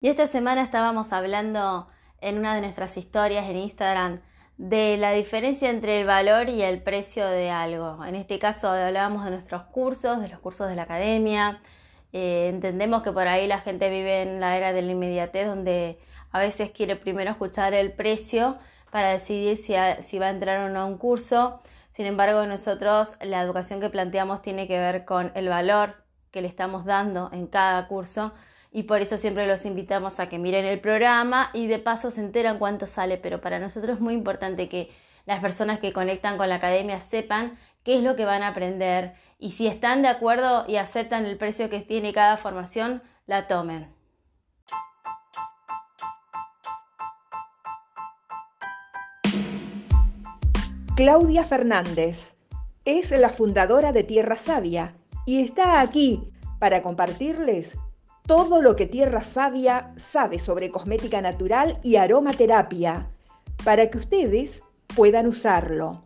Y esta semana estábamos hablando en una de nuestras historias en Instagram de la diferencia entre el valor y el precio de algo. En este caso hablábamos de nuestros cursos, de los cursos de la academia. Eh, entendemos que por ahí la gente vive en la era de la inmediatez donde a veces quiere primero escuchar el precio para decidir si, si va a entrar o no a un curso. Sin embargo, nosotros la educación que planteamos tiene que ver con el valor que le estamos dando en cada curso y por eso siempre los invitamos a que miren el programa y de paso se enteran cuánto sale, pero para nosotros es muy importante que las personas que conectan con la academia sepan qué es lo que van a aprender y si están de acuerdo y aceptan el precio que tiene cada formación, la tomen. Claudia Fernández es la fundadora de Tierra Sabia y está aquí para compartirles todo lo que Tierra Sabia sabe sobre cosmética natural y aromaterapia, para que ustedes puedan usarlo,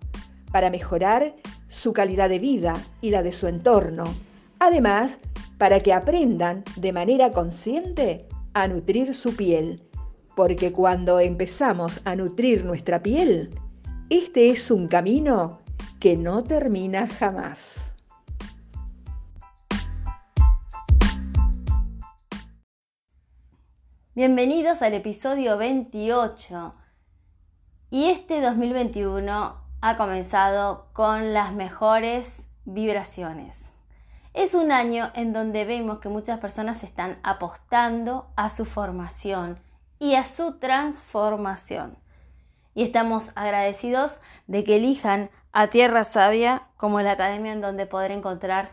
para mejorar su calidad de vida y la de su entorno. Además, para que aprendan de manera consciente a nutrir su piel, porque cuando empezamos a nutrir nuestra piel, este es un camino que no termina jamás. Bienvenidos al episodio 28. Y este 2021 ha comenzado con las mejores vibraciones. Es un año en donde vemos que muchas personas están apostando a su formación y a su transformación. Y estamos agradecidos de que elijan a Tierra Sabia como la academia en donde poder encontrar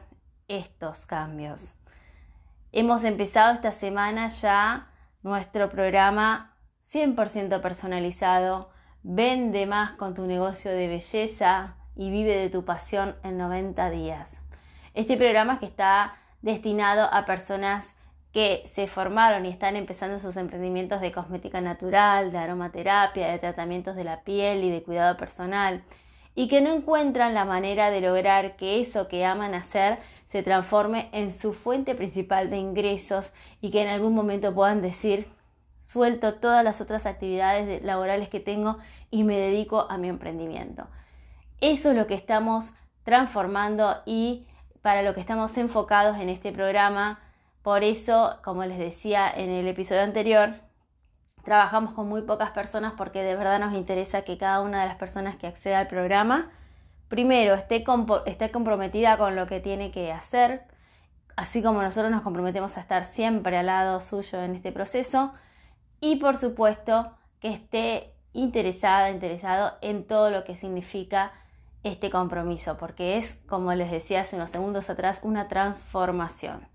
estos cambios. Hemos empezado esta semana ya nuestro programa 100% personalizado, vende más con tu negocio de belleza y vive de tu pasión en 90 días. Este programa que está destinado a personas que se formaron y están empezando sus emprendimientos de cosmética natural, de aromaterapia, de tratamientos de la piel y de cuidado personal, y que no encuentran la manera de lograr que eso que aman hacer se transforme en su fuente principal de ingresos y que en algún momento puedan decir, suelto todas las otras actividades laborales que tengo y me dedico a mi emprendimiento. Eso es lo que estamos transformando y para lo que estamos enfocados en este programa. Por eso, como les decía en el episodio anterior, trabajamos con muy pocas personas porque de verdad nos interesa que cada una de las personas que acceda al programa primero, esté, comprometida con lo que tiene que hacer, así como nosotros nos comprometemos a estar siempre al lado suyo en este proceso, y por supuesto que esté interesada, interesado en todo lo que significa este compromiso, porque es, como les decía hace unos segundos atrás, una transformación.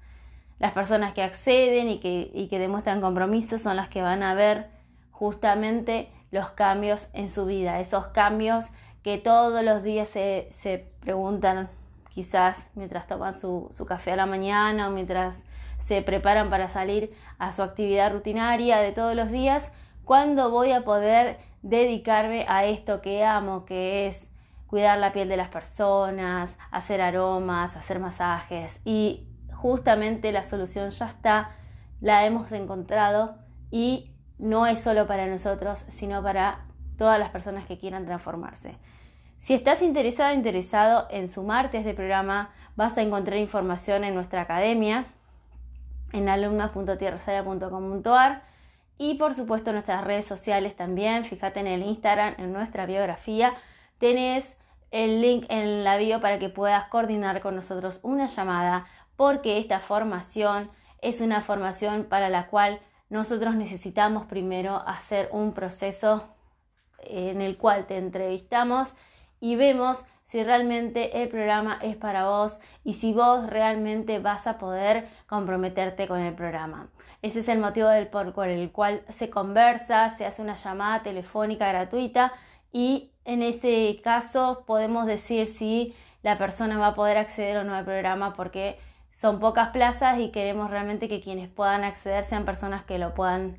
Las personas que acceden y que, y que demuestran compromiso son las que van a ver justamente los cambios en su vida, esos cambios que todos los días se, preguntan, quizás mientras toman su, café a la mañana o mientras se preparan para salir a su actividad rutinaria de todos los días, ¿cuándo voy a poder dedicarme a esto que amo, que es cuidar la piel de las personas, hacer aromas, hacer masajes? Y justamente la solución ya está, la hemos encontrado y no es solo para nosotros, sino para todas las personas que quieran transformarse. Si estás interesado o interesado en sumarte a este programa, vas a encontrar información en nuestra academia, en alumnas.tierrasaya.com.ar y por supuesto en nuestras redes sociales también. Fíjate en el Instagram, en nuestra biografía. Tenés el link en la bio para que puedas coordinar con nosotros una llamada porque esta formación es una formación para la cual nosotros necesitamos primero hacer un proceso en el cual te entrevistamos y vemos si realmente el programa es para vos y si vos realmente vas a poder comprometerte con el programa. Ese es el motivo del por el cual se conversa, se hace una llamada telefónica gratuita y en este caso podemos decir si la persona va a poder acceder o no al programa porque son pocas plazas y queremos realmente que quienes puedan acceder sean personas que lo puedan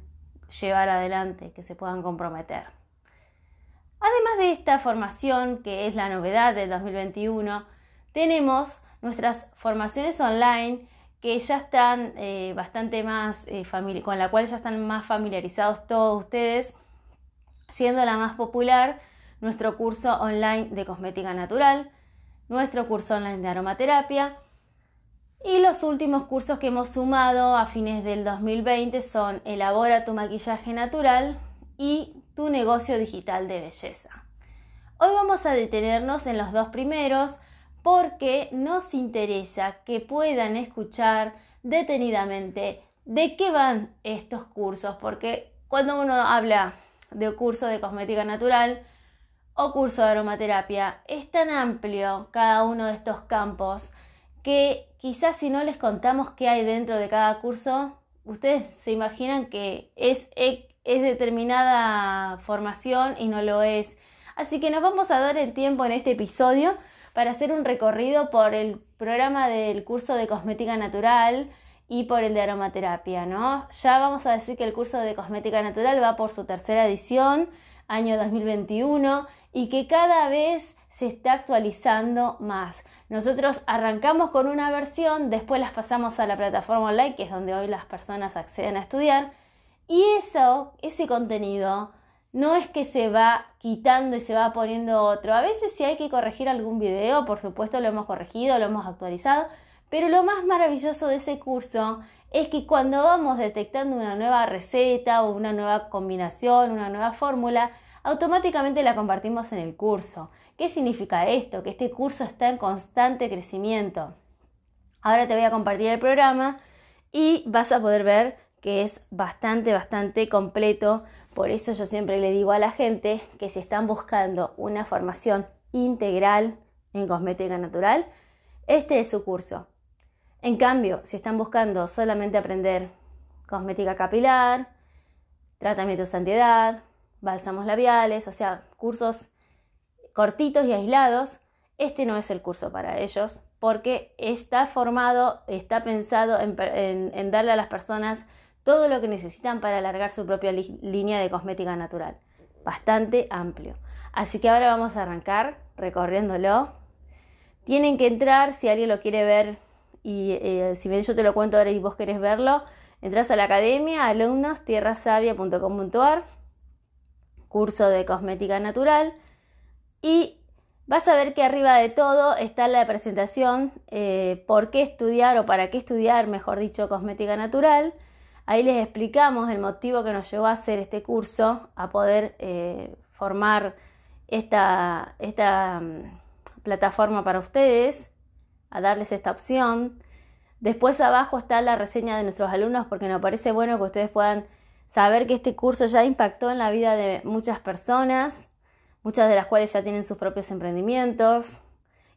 llevar adelante, que se puedan comprometer. Además de esta formación, que es la novedad del 2021, tenemos nuestras formaciones online que ya están eh, bastante más, eh, con la cual ya están más familiarizados todos ustedes, siendo la más popular nuestro curso online de cosmética natural, nuestro curso online de aromaterapia y los últimos cursos que hemos sumado a fines del 2020 son Elabora tu maquillaje natural y Tu negocio digital de belleza. Hoy vamos a detenernos en los dos primeros porque nos interesa que puedan escuchar detenidamente de qué van estos cursos, porque cuando uno habla de curso de cosmética natural o curso de aromaterapia, es tan amplio cada uno de estos campos que quizás si no les contamos qué hay dentro de cada curso, ustedes se imaginan que es, es determinada formación y no lo es. Así que nos vamos a dar el tiempo en este episodio para hacer un recorrido por el programa del curso de cosmética natural y por el de aromaterapia, ¿no? Ya vamos a decir que el curso de cosmética natural va por su tercera edición, año 2021, y que cada vez se está actualizando más. Nosotros arrancamos con una versión, después las pasamos a la plataforma online, que es donde hoy las personas acceden a estudiar, y eso, ese contenido, no es que se va quitando y se va poniendo otro. A veces si hay que corregir algún video, por supuesto lo hemos corregido, lo hemos actualizado, pero lo más maravilloso de ese curso es que cuando vamos detectando una nueva receta o una nueva combinación, una nueva fórmula, automáticamente la compartimos en el curso. ¿Qué significa esto? Que este curso está en constante crecimiento. Ahora te voy a compartir el programa y vas a poder ver que es bastante, bastante completo por eso yo siempre le digo a la gente que si están buscando una formación integral en cosmética natural, este es su curso. En cambio, si están buscando solamente aprender cosmética capilar, tratamientos de antiedad, bálsamos labiales, o sea, cursos cortitos y aislados, este no es el curso para ellos porque está formado, está pensado en, en darle a las personas todo lo que necesitan para alargar su propia línea de cosmética natural. Bastante amplio. Así que ahora vamos a arrancar recorriéndolo. Tienen que entrar si alguien lo quiere ver y eh, si bien yo te lo cuento ahora y vos querés verlo, entras a la academia alumnos.tierrasavia.com.ar curso de cosmética natural y vas a ver que arriba de todo está la presentación eh, por qué estudiar o para qué estudiar, mejor dicho, cosmética natural Ahí les explicamos el motivo que nos llevó a hacer este curso, a poder eh, formar esta, esta mm, plataforma para ustedes, a darles esta opción. Después abajo está la reseña de nuestros alumnos porque nos parece bueno que ustedes puedan saber que este curso ya impactó en la vida de muchas personas, muchas de las cuales ya tienen sus propios emprendimientos.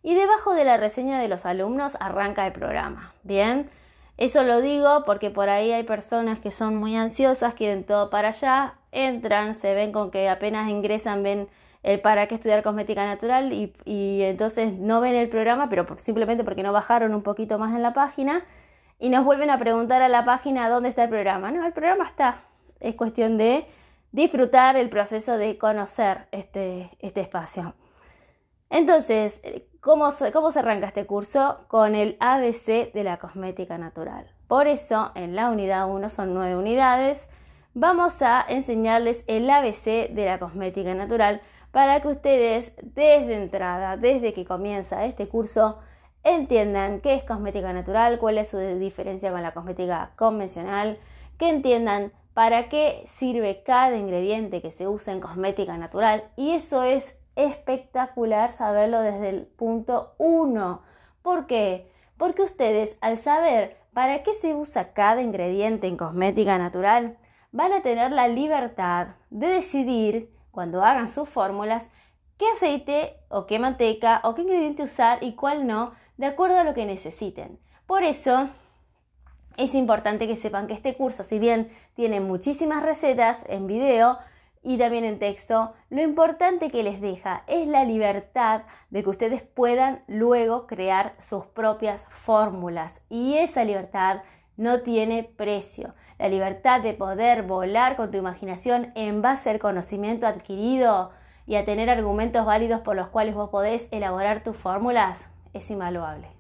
Y debajo de la reseña de los alumnos arranca el programa. Bien, eso lo digo porque por ahí hay personas que son muy ansiosas, quieren todo para allá, entran, se ven con que apenas ingresan, ven el para qué estudiar cosmética natural y, entonces no ven el programa, pero simplemente porque no bajaron un poquito más en la página y nos vuelven a preguntar a la página dónde está el programa. No, el programa está. Es cuestión de disfrutar el proceso de conocer este, este espacio. Entonces, ¿cómo se, ¿cómo se arranca este curso? Con el ABC de la cosmética natural. Por eso, en la unidad 1 son nueve unidades. Vamos a enseñarles el ABC de la cosmética natural para que ustedes desde entrada, desde que comienza este curso, entiendan qué es cosmética natural, cuál es su diferencia con la cosmética convencional, que entiendan para qué sirve cada ingrediente que se usa en cosmética natural y eso es espectacular saberlo desde el punto 1. ¿Por qué? Porque ustedes al saber para qué se usa cada ingrediente en cosmética natural, van a tener la libertad de decidir cuando hagan sus fórmulas qué aceite o qué manteca o qué ingrediente usar y cuál no, de acuerdo a lo que necesiten. Por eso es importante que sepan que este curso, si bien tiene muchísimas recetas en video, y también en texto, lo importante que les deja es la libertad de que ustedes puedan luego crear sus propias fórmulas y esa libertad no tiene precio. La libertad de poder volar con tu imaginación en base al conocimiento adquirido y a tener argumentos válidos por los cuales vos podés elaborar tus fórmulas es invaluable.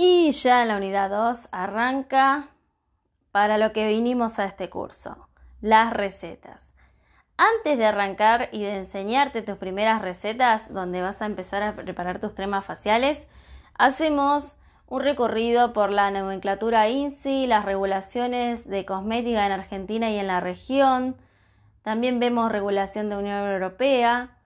Y ya en la unidad 2 arranca para lo que vinimos a este curso, las recetas. Antes de arrancar y de enseñarte tus primeras recetas donde vas a empezar a preparar tus cremas faciales, hacemos un recorrido por la nomenclatura INSI, las regulaciones de cosmética en Argentina y en la región. También vemos regulación de Unión Europea,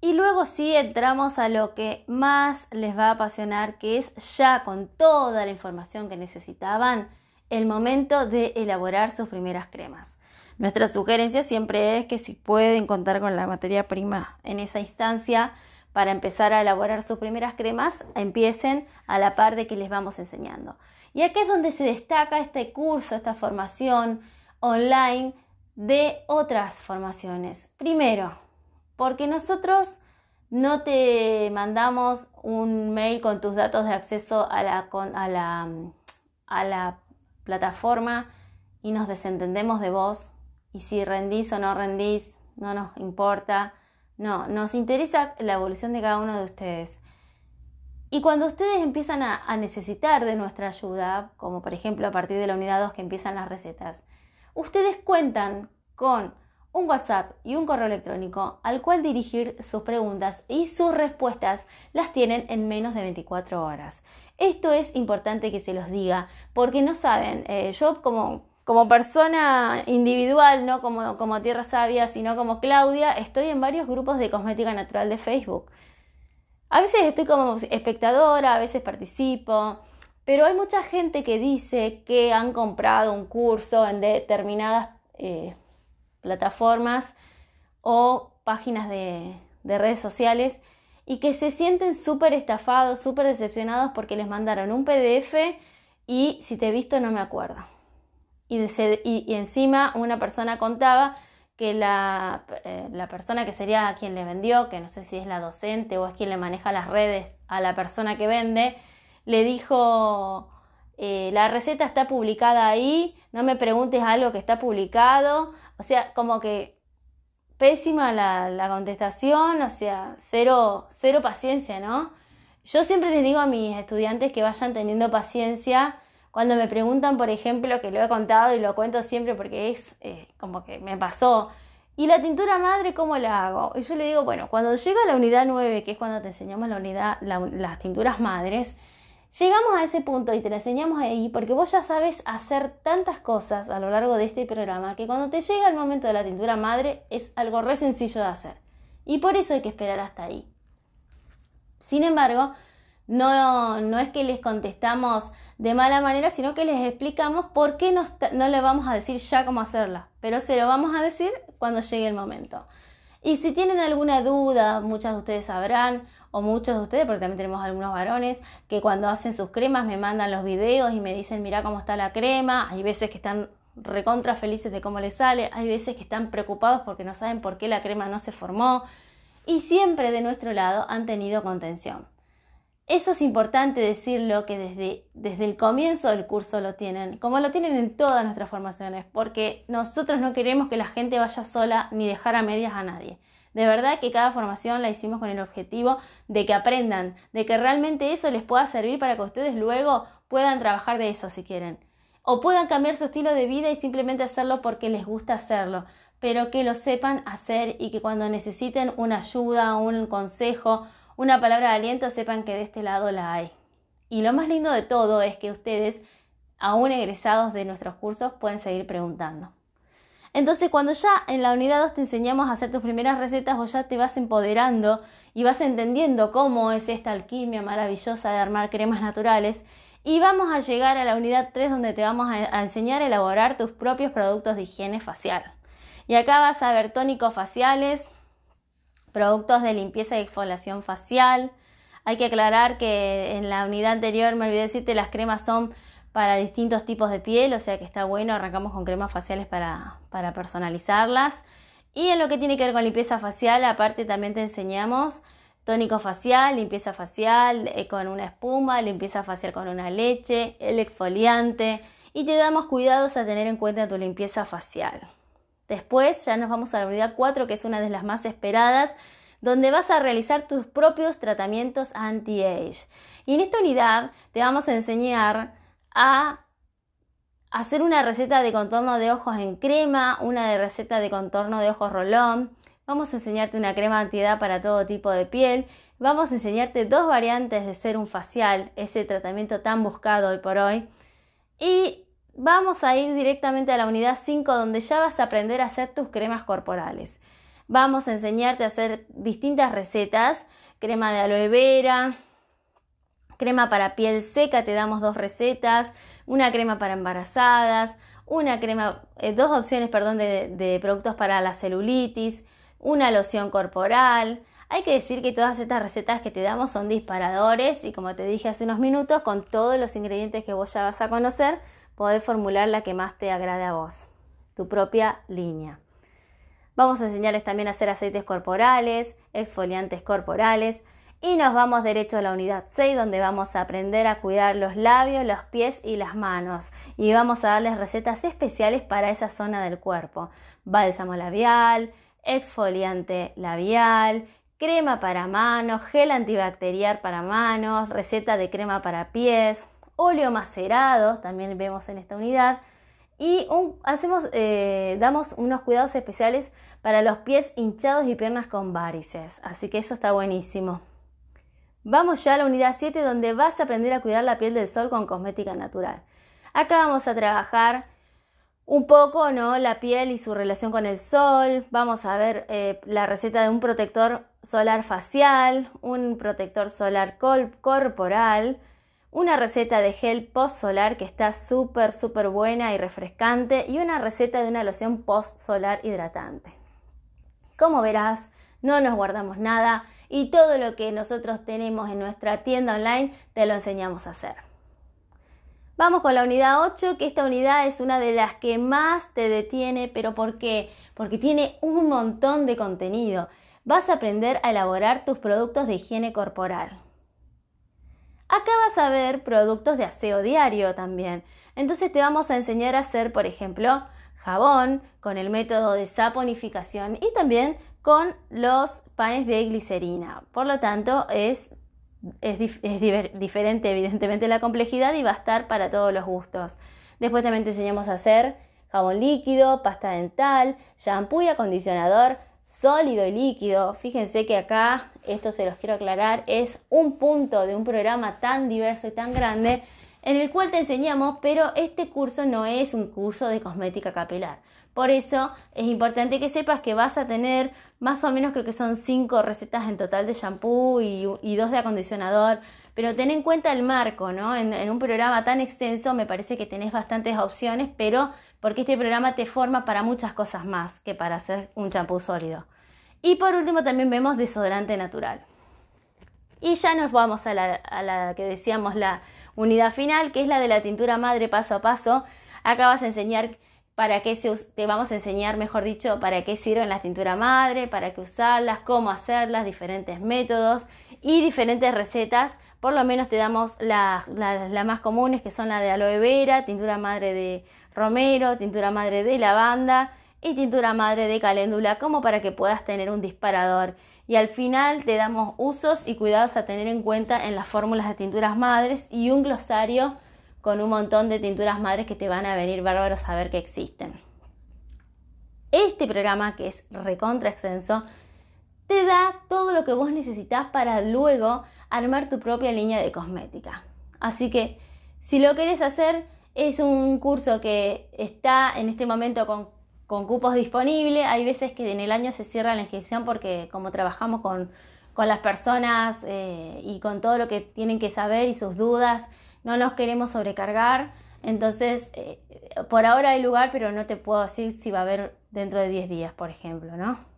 y luego sí entramos a lo que más les va a apasionar, que es ya con toda la información que necesitaban, el momento de elaborar sus primeras cremas. Nuestra sugerencia siempre es que si pueden contar con la materia prima en esa instancia para empezar a elaborar sus primeras cremas, empiecen a la par de que les vamos enseñando. Y aquí es donde se destaca este curso, esta formación online de otras formaciones. Primero, porque nosotros no te mandamos un mail con tus datos de acceso a la, plataforma y nos desentendemos de vos y si rendís o no rendís no nos importa. No, nos interesa la evolución de cada uno de ustedes. Y cuando ustedes empiezan a, a, necesitar de nuestra ayuda, como por ejemplo a partir de la unidad 2 que empiezan las recetas, ustedes cuentan con un WhatsApp y un correo electrónico al cual dirigir sus preguntas y sus respuestas las tienen en menos de 24 horas. Esto es importante que se los diga porque no saben, eh, yo como, como persona individual, no como, como Tierra Sabia, sino como Claudia, estoy en varios grupos de cosmética natural de Facebook. A veces estoy como espectadora, a veces participo, pero hay mucha gente que dice que han comprado un curso en determinadas eh, plataformas o páginas de, redes sociales y que se sienten súper estafados, súper decepcionados porque les mandaron un PDF y si te he visto no me acuerdo. Y, encima una persona contaba que la, eh, la, persona que sería quien le vendió, que no sé si es la docente o es quien le maneja las redes a la persona que vende, le dijo, eh, la receta está publicada ahí, no me preguntes algo que está publicado, o sea, como que pésima la, contestación, o sea, cero, cero paciencia, ¿no? Yo siempre les digo a mis estudiantes que vayan teniendo paciencia cuando me preguntan, por ejemplo, que lo he contado y lo cuento siempre porque es eh, como que me pasó. ¿Y la tintura madre cómo la hago? Y yo le digo, bueno, cuando llega la unidad 9, que es cuando te enseñamos la unidad, las tinturas madres, Llegamos a ese punto y te lo enseñamos ahí porque vos ya sabes hacer tantas cosas a lo largo de este programa que cuando te llega el momento de la tintura madre es algo re sencillo de hacer. Y por eso hay que esperar hasta ahí. Sin embargo, no, no es que les contestamos de mala manera, sino que les explicamos por qué no, no le vamos a decir ya cómo hacerla, pero se lo vamos a decir cuando llegue el momento. Y si tienen alguna duda, muchas de ustedes sabrán, o muchos de ustedes, porque también tenemos algunos varones, que cuando hacen sus cremas me mandan los videos y me dicen, mira cómo está la crema. Hay veces que están recontra felices de cómo les sale, hay veces que están preocupados porque no saben por qué la crema no se formó. Y siempre de nuestro lado han tenido contención. Eso es importante decirlo que desde, desde el comienzo del curso lo tienen, como lo tienen en todas nuestras formaciones, porque nosotros no queremos que la gente vaya sola ni dejar a medias a nadie. De verdad que cada formación la hicimos con el objetivo de que aprendan, de que realmente eso les pueda servir para que ustedes luego puedan trabajar de eso si quieren. O puedan cambiar su estilo de vida y simplemente hacerlo porque les gusta hacerlo, pero que lo sepan hacer y que cuando necesiten una ayuda, un consejo, una palabra de aliento, sepan que de este lado la hay. Y lo más lindo de todo es que ustedes, aún egresados de nuestros cursos, pueden seguir preguntando. Entonces, cuando ya en la unidad 2 te enseñamos a hacer tus primeras recetas, vos ya te vas empoderando y vas entendiendo cómo es esta alquimia maravillosa de armar cremas naturales. Y vamos a llegar a la unidad 3 donde te vamos a, enseñar a elaborar tus propios productos de higiene facial. Y acá vas a ver tónicos faciales, productos de limpieza y exfoliación facial. Hay que aclarar que en la unidad anterior me olvidé decirte las cremas son para distintos tipos de piel, o sea que está bueno, arrancamos con cremas faciales para, personalizarlas. Y en lo que tiene que ver con limpieza facial, aparte también te enseñamos tónico facial, limpieza facial eh, con una espuma, limpieza facial con una leche, el exfoliante y te damos cuidados a tener en cuenta tu limpieza facial. Después ya nos vamos a la unidad 4 que es una de las más esperadas donde vas a realizar tus propios tratamientos anti-age. Y en esta unidad te vamos a enseñar a hacer una receta de contorno de ojos en crema, una de receta de contorno de ojos rolón. Vamos a enseñarte una crema antiedad para todo tipo de piel. Vamos a enseñarte dos variantes de serum facial, ese tratamiento tan buscado hoy por hoy. Y vamos a ir directamente a la unidad 5 donde ya vas a aprender a hacer tus cremas corporales. Vamos a enseñarte a hacer distintas recetas, crema de aloe vera, crema para piel seca, te damos dos recetas, una crema para embarazadas, una crema, eh, dos opciones, perdón, de, de productos para la celulitis, una loción corporal. Hay que decir que todas estas recetas que te damos son disparadores y como te dije hace unos minutos, con todos los ingredientes que vos ya vas a conocer, podés formular la que más te agrade a vos, tu propia línea. Vamos a enseñarles también a hacer aceites corporales, exfoliantes corporales, y nos vamos derecho a la unidad 6 donde vamos a aprender a cuidar los labios, los pies y las manos. Y vamos a darles recetas especiales para esa zona del cuerpo. Bálsamo labial, exfoliante labial, crema para manos, gel antibacterial para manos, receta de crema para pies, óleo macerado, también vemos en esta unidad. Y hacemos, eh, damos unos cuidados especiales para los pies hinchados y piernas con varices. Así que eso está buenísimo. Vamos ya a la unidad 7 donde vas a aprender a cuidar la piel del sol con cosmética natural. Acá vamos a trabajar un poco ¿no? la piel y su relación con el sol. Vamos a ver eh, la receta de un protector solar facial, un protector solar corporal, una receta de gel post solar que está súper, súper buena y refrescante y una receta de una loción post solar hidratante. Como verás, no nos guardamos nada y todo lo que nosotros tenemos en nuestra tienda online te lo enseñamos a hacer. Vamos con la unidad 8, que esta unidad es una de las que más te detiene, pero ¿por qué? Porque tiene un montón de contenido. Vas a aprender a elaborar tus productos de higiene corporal. Acá vas a ver productos de aseo diario también. Entonces te vamos a enseñar a hacer, por ejemplo, jabón con el método de saponificación y también con los panes de glicerina. Por lo tanto, es, es, diferente evidentemente la complejidad y va a estar para todos los gustos. Después también te enseñamos a hacer jabón líquido, pasta dental, shampoo y acondicionador sólido y líquido. Fíjense que acá, esto se los quiero aclarar, es un punto de un programa tan diverso y tan grande en el cual te enseñamos, pero este curso no es un curso de cosmética capilar. Por eso es importante que sepas que vas a tener más o menos creo que son cinco recetas en total de shampoo y, dos de acondicionador, pero ten en cuenta el marco, ¿no? En, en, un programa tan extenso me parece que tenés bastantes opciones, pero porque este programa te forma para muchas cosas más que para hacer un champú sólido. Y por último también vemos desodorante natural. Y ya nos vamos a la, que decíamos la unidad final, que es la de la tintura madre paso a paso. Acá vas a enseñar para qué se, te vamos a enseñar, mejor dicho, para qué sirven las tinturas madre, para qué usarlas, cómo hacerlas, diferentes métodos y diferentes recetas. Por lo menos te damos las más comunes que son la de aloe vera, tintura madre de romero, tintura madre de lavanda y tintura madre de caléndula, como para que puedas tener un disparador. Y al final te damos usos y cuidados a tener en cuenta en las fórmulas de tinturas madres y un glosario con un montón de tinturas madres que te van a venir bárbaros a ver que existen. Este programa, que es recontra extenso, te da todo lo que vos necesitas para luego armar tu propia línea de cosmética. Así que si lo quieres hacer, es un curso que está en este momento con, cupos disponibles. Hay veces que en el año se cierra la inscripción porque como trabajamos con, las personas eh, y con todo lo que tienen que saber y sus dudas, no nos queremos sobrecargar. Entonces, eh, por ahora hay lugar, pero no te puedo decir si va a haber dentro de 10 días, por ejemplo, ¿no?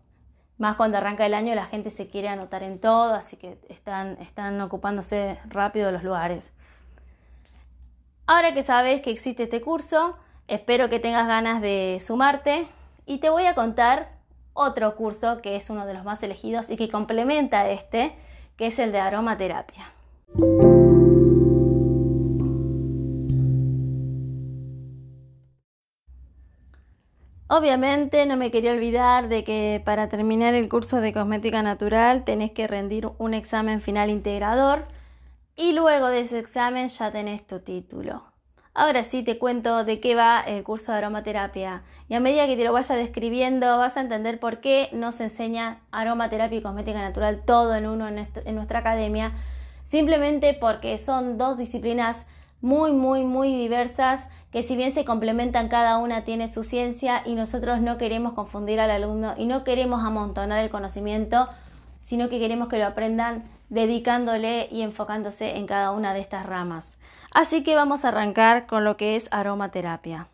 Más cuando arranca el año la gente se quiere anotar en todo, así que están, están ocupándose rápido los lugares. Ahora que sabes que existe este curso, espero que tengas ganas de sumarte y te voy a contar otro curso que es uno de los más elegidos y que complementa este, que es el de aromaterapia. Obviamente no me quería olvidar de que para terminar el curso de cosmética natural tenés que rendir un examen final integrador y luego de ese examen ya tenés tu título. Ahora sí te cuento de qué va el curso de aromaterapia y a medida que te lo vaya describiendo vas a entender por qué nos enseña aromaterapia y cosmética natural todo en uno en, en nuestra academia, simplemente porque son dos disciplinas muy, muy, muy diversas que si bien se complementan cada una tiene su ciencia y nosotros no queremos confundir al alumno y no queremos amontonar el conocimiento, sino que queremos que lo aprendan dedicándole y enfocándose en cada una de estas ramas. Así que vamos a arrancar con lo que es aromaterapia.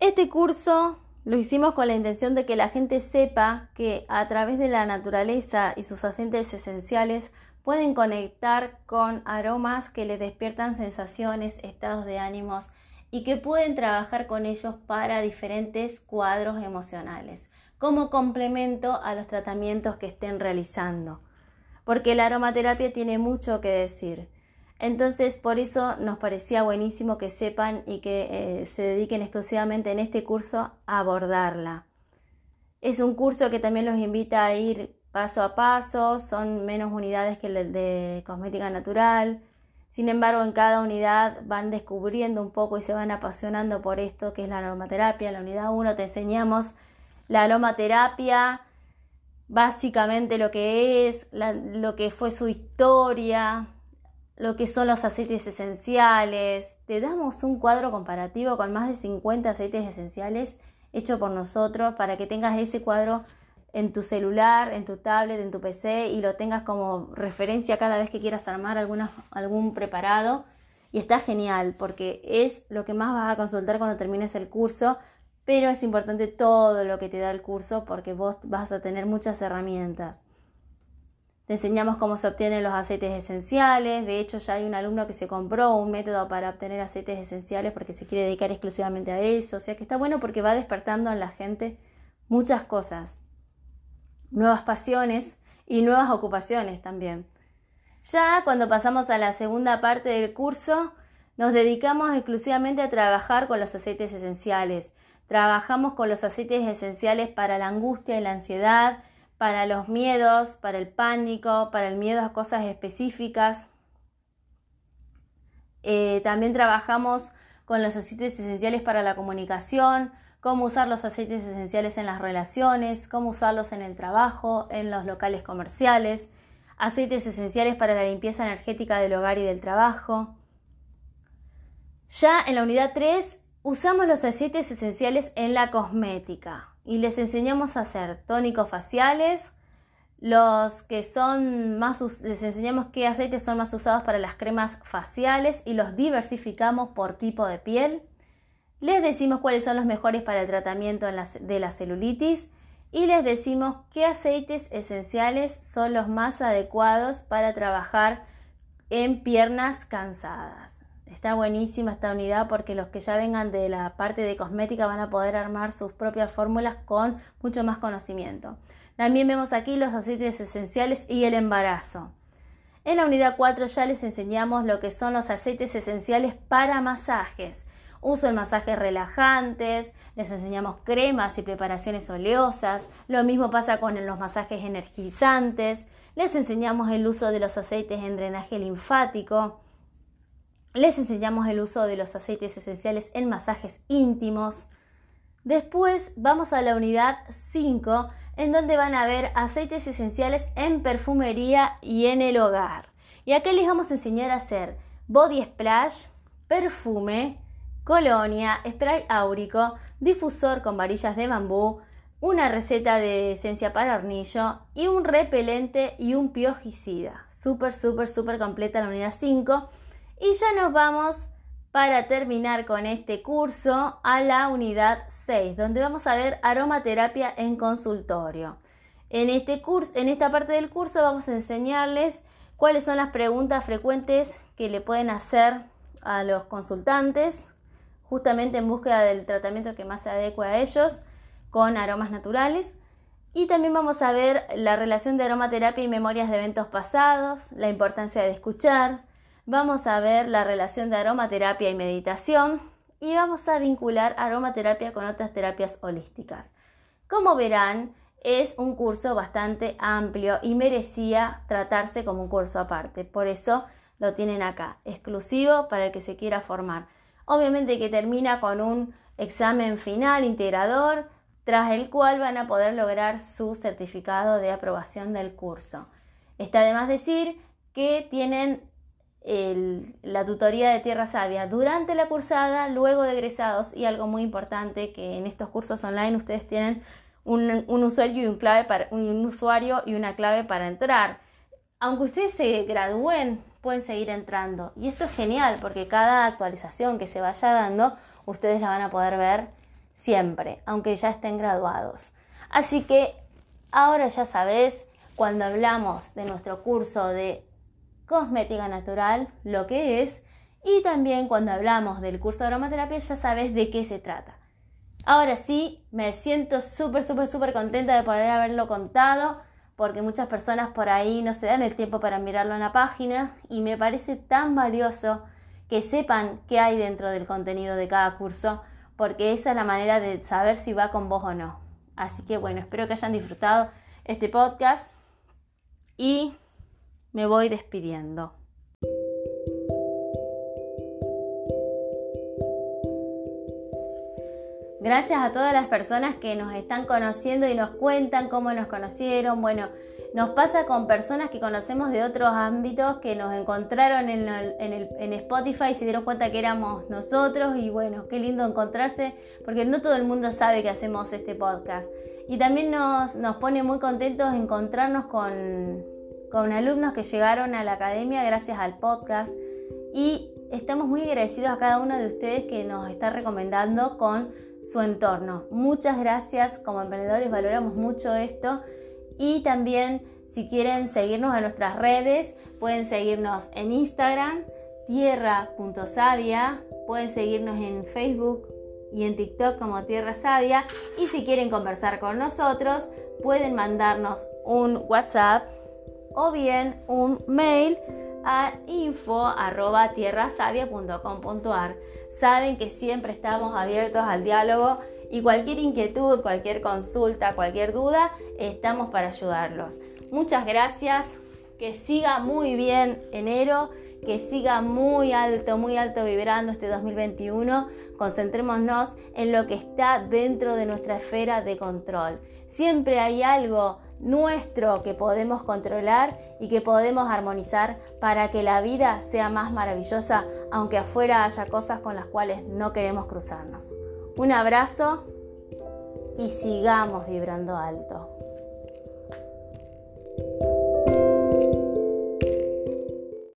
Este curso lo hicimos con la intención de que la gente sepa que a través de la naturaleza y sus aceites esenciales pueden conectar con aromas que les despiertan sensaciones, estados de ánimos y que pueden trabajar con ellos para diferentes cuadros emocionales, como complemento a los tratamientos que estén realizando. Porque la aromaterapia tiene mucho que decir. Entonces, por eso nos parecía buenísimo que sepan y que eh, se dediquen exclusivamente en este curso a abordarla. Es un curso que también los invita a ir paso a paso, son menos unidades que el de cosmética natural. Sin embargo, en cada unidad van descubriendo un poco y se van apasionando por esto que es la aromaterapia. En la unidad 1 te enseñamos la aromaterapia, básicamente lo que es, lo que fue su historia, lo que son los aceites esenciales. Te damos un cuadro comparativo con más de 50 aceites esenciales hecho por nosotros para que tengas ese cuadro en tu celular, en tu tablet, en tu PC y lo tengas como referencia cada vez que quieras armar algún preparado. Y está genial porque es lo que más vas a consultar cuando termines el curso, pero es importante todo lo que te da el curso porque vos vas a tener muchas herramientas. Te enseñamos cómo se obtienen los aceites esenciales. De hecho, ya hay un alumno que se compró un método para obtener aceites esenciales porque se quiere dedicar exclusivamente a eso. O sea que está bueno porque va despertando en la gente muchas cosas nuevas pasiones y nuevas ocupaciones también. Ya cuando pasamos a la segunda parte del curso, nos dedicamos exclusivamente a trabajar con los aceites esenciales. Trabajamos con los aceites esenciales para la angustia y la ansiedad, para los miedos, para el pánico, para el miedo a cosas específicas. Eh, también trabajamos con los aceites esenciales para la comunicación, cómo usar los aceites esenciales en las relaciones, cómo usarlos en el trabajo, en los locales comerciales, aceites esenciales para la limpieza energética del hogar y del trabajo. Ya en la unidad 3 usamos los aceites esenciales en la cosmética y les enseñamos a hacer tónicos faciales, los que son más les enseñamos qué aceites son más usados para las cremas faciales y los diversificamos por tipo de piel. Les decimos cuáles son los mejores para el tratamiento de la celulitis y les decimos qué aceites esenciales son los más adecuados para trabajar en piernas cansadas. Está buenísima esta unidad porque los que ya vengan de la parte de cosmética van a poder armar sus propias fórmulas con mucho más conocimiento. También vemos aquí los aceites esenciales y el embarazo. En la unidad 4 ya les enseñamos lo que son los aceites esenciales para masajes uso de masajes relajantes, les enseñamos cremas y preparaciones oleosas, lo mismo pasa con los masajes energizantes, les enseñamos el uso de los aceites en drenaje linfático, les enseñamos el uso de los aceites esenciales en masajes íntimos. Después vamos a la unidad 5, en donde van a ver aceites esenciales en perfumería y en el hogar. Y acá les vamos a enseñar a hacer body splash, perfume, colonia, spray áurico, difusor con varillas de bambú, una receta de esencia para hornillo y un repelente y un piojicida. Súper, súper, súper completa la unidad 5. Y ya nos vamos para terminar con este curso a la unidad 6, donde vamos a ver aromaterapia en consultorio. En, este curso, en esta parte del curso vamos a enseñarles cuáles son las preguntas frecuentes que le pueden hacer a los consultantes justamente en búsqueda del tratamiento que más se adecue a ellos con aromas naturales. Y también vamos a ver la relación de aromaterapia y memorias de eventos pasados, la importancia de escuchar. Vamos a ver la relación de aromaterapia y meditación. y vamos a vincular aromaterapia con otras terapias holísticas. Como verán, es un curso bastante amplio y merecía tratarse como un curso aparte. Por eso lo tienen acá, exclusivo para el que se quiera formar. Obviamente que termina con un examen final integrador, tras el cual van a poder lograr su certificado de aprobación del curso. Está además decir que tienen la tutoría de Tierra Sabia durante la cursada, luego de egresados y algo muy importante que en estos cursos online ustedes tienen un, usuario y un clave para un usuario y una clave para entrar. Aunque ustedes se gradúen, pueden seguir entrando. Y esto es genial porque cada actualización que se vaya dando, ustedes la van a poder ver siempre, aunque ya estén graduados. Así que ahora ya sabes, cuando hablamos de nuestro curso de cosmética natural, lo que es, y también cuando hablamos del curso de aromaterapia, ya sabes de qué se trata. Ahora sí, me siento súper, súper, súper contenta de poder haberlo contado, porque muchas personas por ahí no se dan el tiempo para mirarlo en la página y me parece tan valioso que sepan qué hay dentro del contenido de cada curso, porque esa es la manera de saber si va con vos o no. Así que bueno, espero que hayan disfrutado este podcast y me voy despidiendo. Gracias a todas las personas que nos están conociendo y nos cuentan cómo nos conocieron. Bueno, nos pasa con personas que conocemos de otros ámbitos que nos encontraron en, Spotify y se dieron cuenta que éramos nosotros y bueno, qué lindo encontrarse porque no todo el mundo sabe que hacemos este podcast. Y también nos, nos pone muy contentos encontrarnos con, con alumnos que llegaron a la academia gracias al podcast y estamos muy agradecidos a cada uno de ustedes que nos está recomendando con su entorno. Muchas gracias, como emprendedores valoramos mucho esto y también si quieren seguirnos en nuestras redes, pueden seguirnos en Instagram, tierra.savia, pueden seguirnos en Facebook y en TikTok como Tierra Sabia y si quieren conversar con nosotros, pueden mandarnos un WhatsApp o bien un mail a info.tierrasavia.com.ar. Saben que siempre estamos abiertos al diálogo y cualquier inquietud, cualquier consulta, cualquier duda, estamos para ayudarlos. Muchas gracias, que siga muy bien enero, que siga muy alto, muy alto vibrando este 2021. Concentrémonos en lo que está dentro de nuestra esfera de control. Siempre hay algo nuestro que podemos controlar y que podemos armonizar para que la vida sea más maravillosa, aunque afuera haya cosas con las cuales no queremos cruzarnos. Un abrazo y sigamos vibrando alto.